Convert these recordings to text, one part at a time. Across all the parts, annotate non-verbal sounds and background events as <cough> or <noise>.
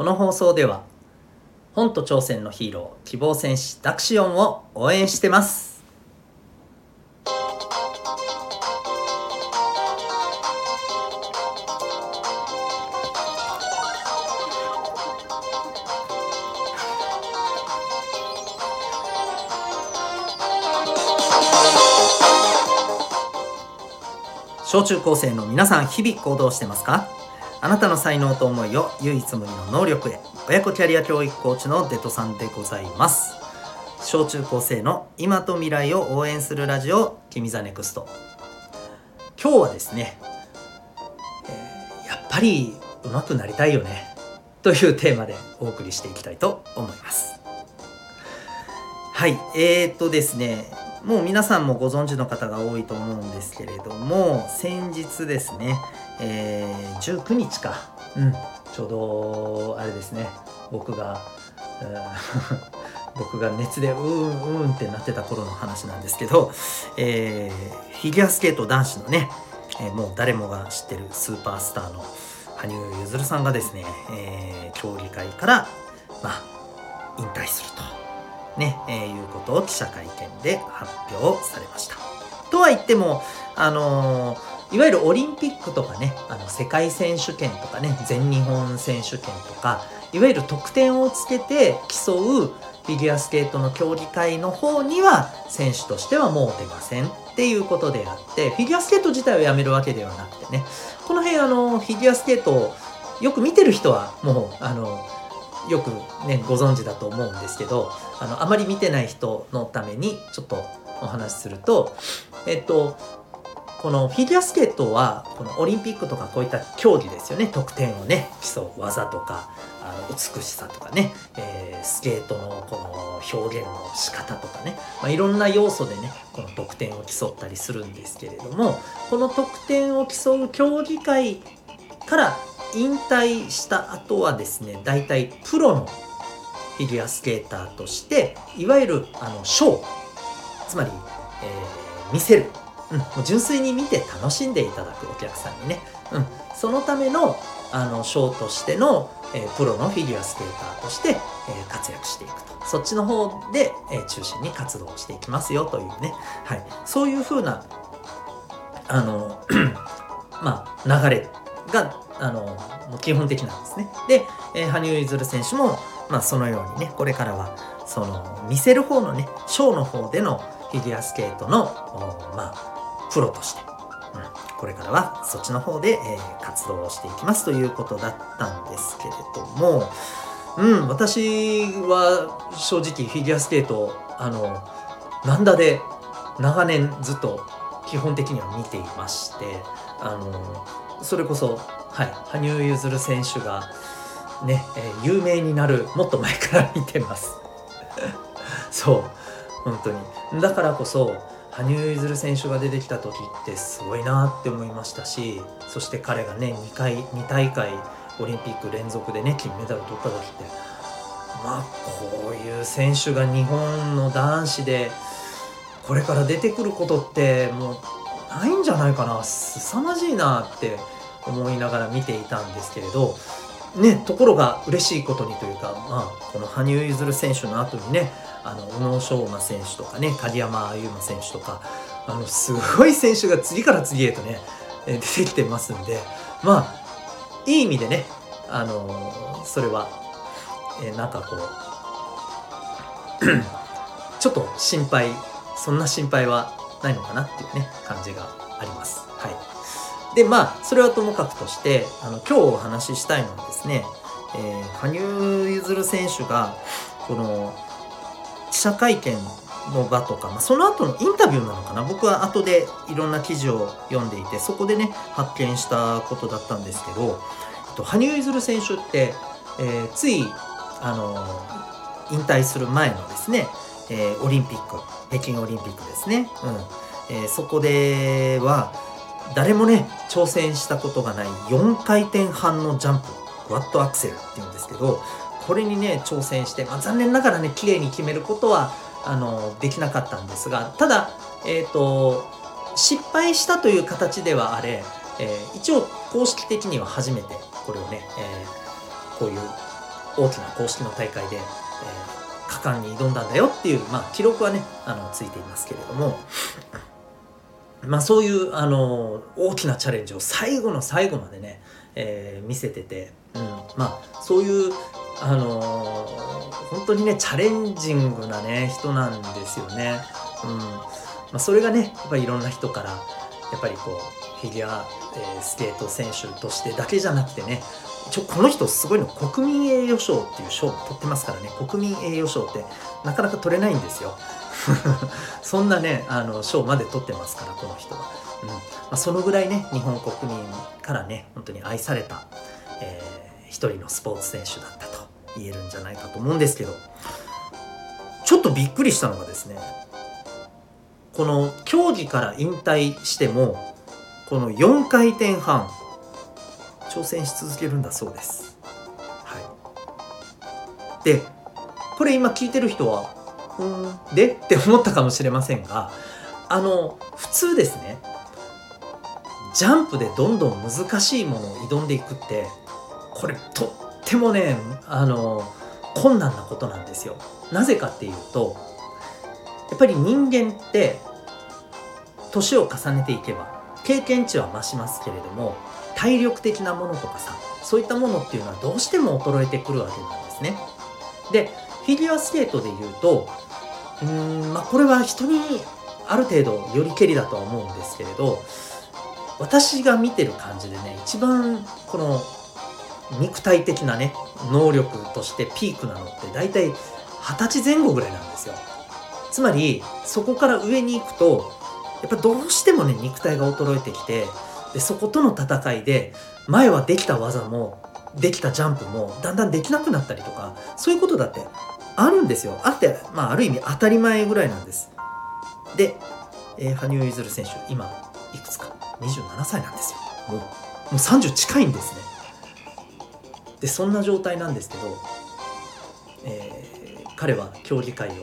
この放送では本と挑戦のヒーロー希望戦士ダクシオンを応援してます。小中高生の皆さん日々行動してますか？あなたの才能と思いを唯一無二の能力へ親子キャリア教育コーチのデトさんでございます。小中高生の今と未来を応援するラジオ君 the next。今日はですね、えー、やっぱり上手くなりたいよねというテーマでお送りしていきたいと思います。はいえー、っとですねもう皆さんもご存知の方が多いと思うんですけれども先日ですね、えー、19日か、うん、ちょうどあれですね。僕が、<laughs> 僕が熱でうーんうーんってなってた頃の話なんですけど、えー、フィギュアスケート男子のね、えー、もう誰もが知ってるスーパースターの羽生結弦さんがですね、えー、競技会からまあ引退すると。ね、えー、いうことを記者会見で発表されました。とは言っても、あのー、いわゆるオリンピックとかね、あの世界選手権とかね、全日本選手権とか、いわゆる得点をつけて競うフィギュアスケートの競技会の方には選手としてはもう出ませんっていうことであってフィギュアスケート自体をやめるわけではなくてねこの辺あのフィギュアスケートをよく見てる人はもうあのよくねご存知だと思うんですけどあのあまり見てない人のためにちょっとお話しするとえっとこのフィギュアスケートはこのオリンピックとかこういった競技ですよね。得点をね競う技とかあの美しさとかね、えー、スケートのこの表現の仕方とかね、まあ、いろんな要素でねこの得点を競ったりするんですけれどもこの得点を競う競技会から引退した後はですね大体プロのフィギュアスケーターとしていわゆるあのショーつまり、えー、見せる、うん、もう純粋に見て楽しんでいただくお客さんにね、うん、そのためのあのショーとしての、えー、プロのフィギュアスケーターとして、えー、活躍していくと。そっちの方で、えー、中心に活動していきますよというね、はい、そういうふうなあの <clears throat> まあ流れがあの基本的なんですね。で、えー、羽生結弦選手も、まあ、そのようにねこれからはその見せる方のねショーの方でのフィギュアスケートのまあプロとして、うん、これからはそっちの方で、えー、活動をしていきますということだったんですけれども、うん、私は正直フィギュアスケートあのなんだで長年ずっと基本的には見ていましてあのそれこそ、はい、羽生結弦選手がね、えー、有名になるもっと前から見てます。<laughs> そう。本当に。だからこそ羽生結弦選手が出てきた時ってすごいなって思いましたしそして彼がね2回2大会オリンピック連続でね金メダル取った時ってまあこういう選手が日本の男子でこれから出てくることってもうないんじゃないかな。凄まじいなって思いながら見ていたんですけれどねところが嬉しいことにというか、まあ、この羽生結弦選手の後にねあの宇野昌磨選手とかね鍵山優真選手とかあのすごい選手が次から次へとね出てきてますんでまあいい意味でねあのそれは、えなんかこう <clears throat> ちょっと心配そんな心配はないのかなっていうね感じがあります。はい、でまあそれはともかくとしてあの今日お話ししたいのはですね、えー、羽生結弦選手がこの記者会見の場とか、まあ、その後のインタビューなのかな？僕は後でいろんな記事を読んでいてそこでね発見したことだったんですけど、えっと、羽生結弦選手って、えー、ついあの引退する前のですね、えー、オリンピック北京オリンピックですね、うん。えー、そこでは誰もね挑戦したことがない4回転半のジャンプクワッドアクセルっていうんですけどこれにね挑戦して、まあ、残念ながらね綺麗に決めることはあのできなかったんですがただ、えーと、失敗したという形ではあれ、えー、一応公式的には初めてこれをね、えー、こういう大きな公式の大会で、えー、果敢に挑んだんだよっていう、まあ、記録はねあのついていますけれども、まあ、そういうあの大きなチャレンジを最後の最後までね、えー、見せてて、うん、まあそういうあの本当にねチャレンジングなね人なんですよね。うん。まあ、それがねやっぱりいろんな人からやっぱりこうフィギュア、えー、スケート選手としてだけじゃなくてね一応この人すごいの国民栄誉賞っていう賞を取ってますからね国民栄誉賞ってなかなか取れないんですよ。<laughs> そんなねあの賞まで取ってますからこの人は、うん。まあ、そのぐらいね日本国民からね本当に愛された、えー、一人のスポーツ選手だったと言えるんじゃないかと思うんですけどちょっとびっくりしたのがですねこの競技から引退してもこの4回転半挑戦し続けるんだそうです。はい、でこれ今聞いてる人は「で?」って思ったかもしれませんがあの普通ですねジャンプでどんどん難しいものを挑んでいくってこれとってもねあの困難なことなんですよ。なぜかっていうとやっぱり人間って年を重ねていけば経験値は増しますけれども体力的なものとかさそういったものっていうのはどうしても衰えてくるわけなんですね。でフィギュアスケートで言うとんまあこれは人にある程度よりけりだとは思うんですけれど私が見てる感じでね一番この肉体的なね能力としてピークなのって大体二十歳前後ぐらいなんですよ。つまりそこから上に行くとやっぱどうしてもね肉体が衰えてきてでそことの戦いで前はできた技もできたジャンプもだんだんできなくなったりとかそういうことだってあるんですよ。あって、まあ、ある意味当たり前ぐらいなんです。で、えー、羽生結弦選手今いくつか27歳なんですよ。もうもう30近いんですね。でそんな状態なんですけど、えー、彼は競技会を、え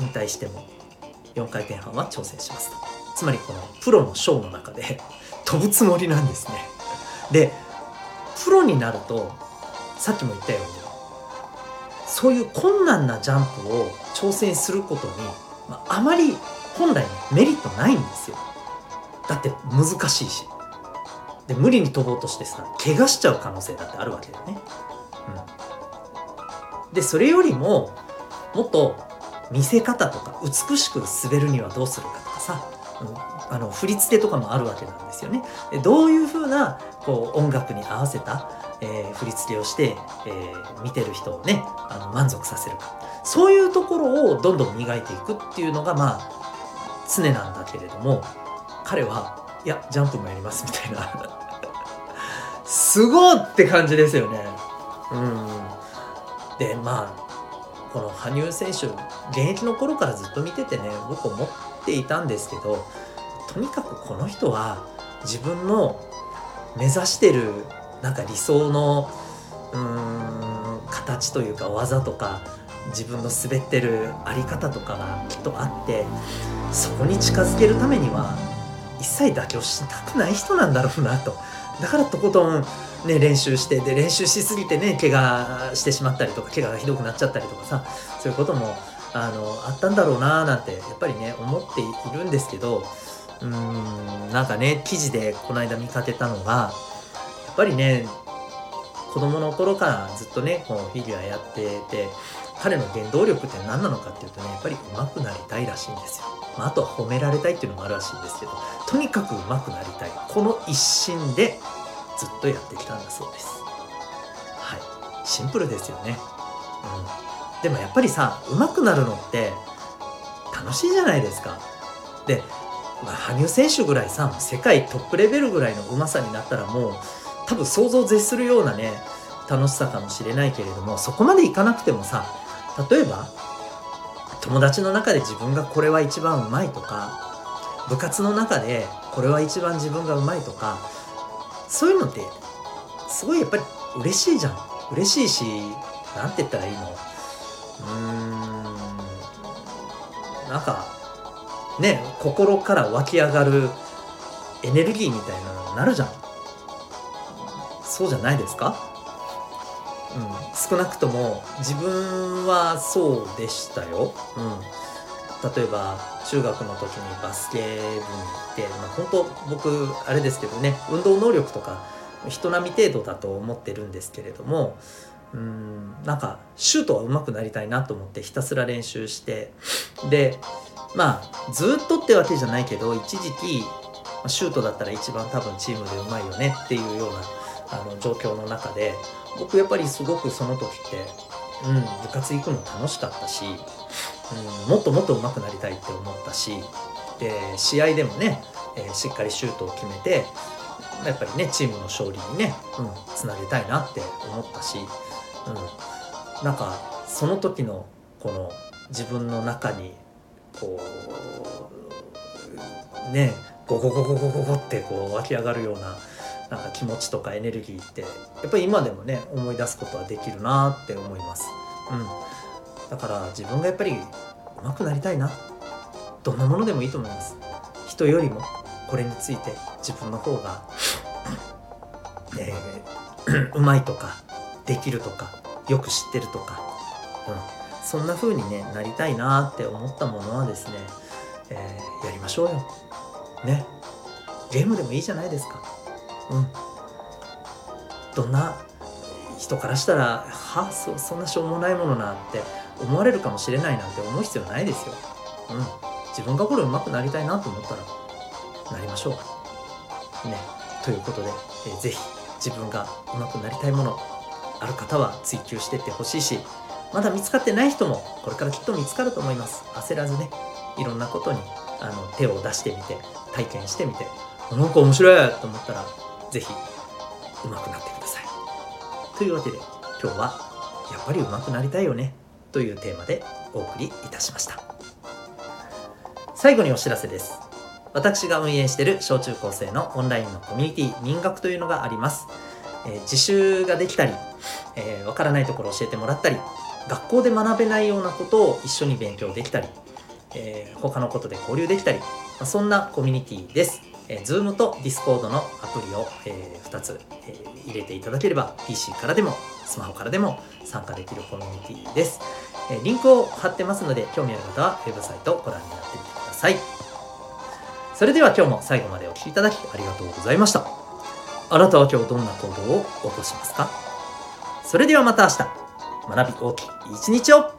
ー、引退しても4回転半は挑戦しますと。つまりこのプロのショーの中で飛ぶつもりなんですね。でプロになるとさっきも言ったようにそういう困難なジャンプを挑戦することに、まあ、まり本来ねメリットないんですよ。だって難しいし。で無理に飛ぼうとしてさ怪我しちゃう可能性だってあるわけだよね、うん、でそれよりももっと見せ方とか美しく滑るにはどうするかとかさ、うん、あの振り付けとかもあるわけなんですよね。でどういうふうなこう音楽に合わせた、えー、振り付けをして、えー、見てる人をねあの満足させる。かそういうところをどんどん磨いていくっていうのがまあ常なんだけれども彼はいやジャンプもやりますみたいな。すごいって感じですよね。うん、でまあこの羽生選手現役の頃からずっと見ててね僕思っていたんですけどとにかくこの人は自分の目指してるなんか理想のうーん形というか技とか自分の滑ってるあり方とかがきっとあってそこに近づけるためには一切妥協したくない人なんだろうなと。だからとことんね、練習してで練習しすぎてね怪我してしまったりとか怪我がひどくなっちゃったりとかさそういうこともあのあったんだろうななんてやっぱりね思っているんですけどうーんなんかね記事でこの間見かけたのがぱりね子供の頃からずっとねこうフィギュアやってて彼の原動力って何なのかっていうとねやっぱり上手くなりたいらしいんですよ。まあ、あとは褒められたいっていうのもあるらしいんですけどとにかく上手くなりたい。この一心でずっとやってきたんだそうです。はい。シンプルですよね。うん。でもやっぱりさ上手くなるのって楽しいじゃないですか。で、まあ、羽生選手ぐらいさ世界トップレベルぐらいのうまさになったらもう多分想像を絶するようなね楽しさかもしれないけれどもそこまでいかなくてもさ例えば友達の中で自分がこれは一番うまいとか部活の中でこれは一番自分がうまいとかそういうのってすごいやっぱり嬉しいじゃん。嬉しいし何て言ったらいいの？うーんなんかね心から湧き上がるエネルギーみたいなのになるじゃん。そうじゃないですか？うん。少なくとも自分はそうでしたよ。うん、例えば中学の時にバスケ部に行って、まあ、本当僕あれですけどね運動能力とか人並み程度だと思ってるんですけれどもうんなんかシュートは上手くなりたいなと思ってひたすら練習してでまあずっとってわけじゃないけど一時期シュートだったら一番多分チームでうまいよねっていうようなあの状況の中で僕やっぱりすごくその時って、うん、部活行くの楽しかったし、うん、もっともっと上手くなりたいって思ったしで試合でもね、えー、しっかりシュートを決めてやっぱりねチームの勝利にね、うん、つなげたいなって思ったし、うん、なんかその時のこの自分の中にこうねゴゴゴゴゴゴゴってこう湧き上がるようななんか気持ちとかエネルギーってやっぱり今でもね思い出すことはできるなって思います。うん、だから自分がやっぱり上手くなりたいなどんなものでもいいと思います。人よりもこれについて自分の方が <clears throat> えー、<clears throat> うまいとかできるとかよく知ってるとか、うん、そんな風にねなりたいなって思ったものはですね、えー、やりましょうよ。ねゲームでもいいじゃないですか。うん。どんな人からしたらはそそんなしょうもないものなんて思われるかもしれないなんて思う必要ないですよ。うん。自分がこれ上手くなりたいなと思ったらなりましょう。ね。ということで、えー、ぜひ自分が上手くなりたいものある方は追求していってほしいしまだ見つかってない人もこれからきっと見つかると思います焦らずねいろんなことにあの手を出してみて体験してみてなんか面白いと思ったら是非上手くなってください。というわけで今日はやっぱり上手くなりたいよね。というテーマでお送りいたしました。最後にお知らせです。私が運営している小中高生のオンラインのコミュニティ民学というのがあります、えー、自習ができたりわ、えー、からないところを教えてもらったり学校で学べないようなことを一緒に勉強できたり、えー、他のことで交流できたり、まあ、そんなコミュニティです。えー、Zoom と Discord のアプリを、え、2つ、えー、入れていただければ PC からでもスマホからでも参加できるコミュニティです。え、リンクを貼ってますので興味ある方はウェブサイトをご覧になってみてください。それでは今日も最後までお聴きいただきありがとうございました。あなたは今日どんな行動を起こしますか？それではまた明日、学び大きい一日を